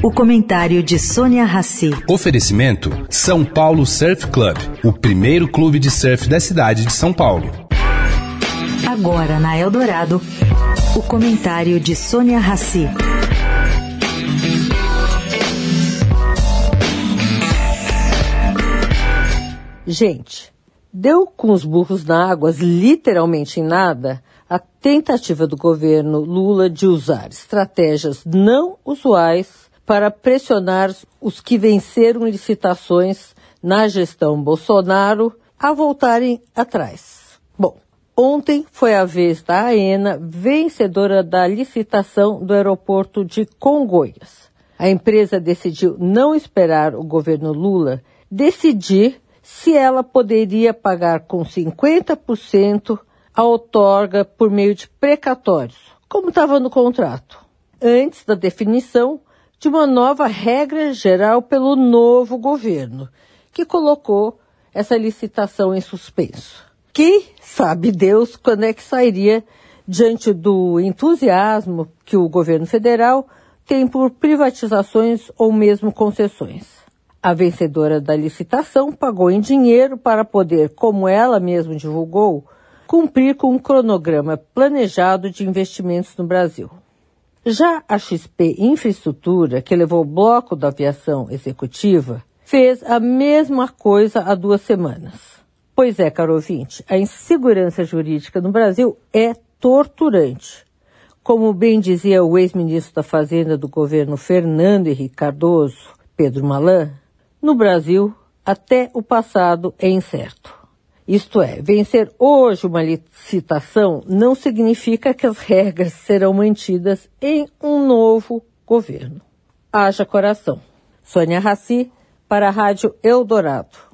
O comentário de Sônia Rassi. Oferecimento São Paulo Surf Club, o primeiro clube de surf da cidade de São Paulo. Agora na Eldorado, o comentário de Sônia Rassi. Gente, deu com os burros na água, literalmente em nada, a tentativa do governo Lula de usar estratégias não usuais para pressionar os que venceram licitações na gestão Bolsonaro a voltarem atrás. Bom, ontem foi a vez da AENA vencedora da licitação do aeroporto de Congonhas. A empresa decidiu não esperar o governo Lula decidir se ela poderia pagar com 50% a outorga por meio de precatórios, como estava no contrato, antes da definição de uma nova regra geral pelo novo governo, que colocou essa licitação em suspenso. Quem sabe Deus quando é que sairia diante do entusiasmo que o governo federal tem por privatizações ou mesmo concessões. A vencedora da licitação pagou em dinheiro para poder, como ela mesma divulgou, cumprir com um cronograma planejado de investimentos no Brasil. Já a XP Infraestrutura, que levou o bloco da aviação executiva, fez a mesma coisa há duas semanas. Pois é, caro ouvinte, a insegurança jurídica no Brasil é torturante. Como bem dizia o ex-ministro da Fazenda do governo Fernando Henrique Cardoso, Pedro Malan, no Brasil, até o passado é incerto. Isto é, vencer hoje uma licitação não significa que as regras serão mantidas em um novo governo. Haja coração. Sônia Raci, para a Rádio Eldorado.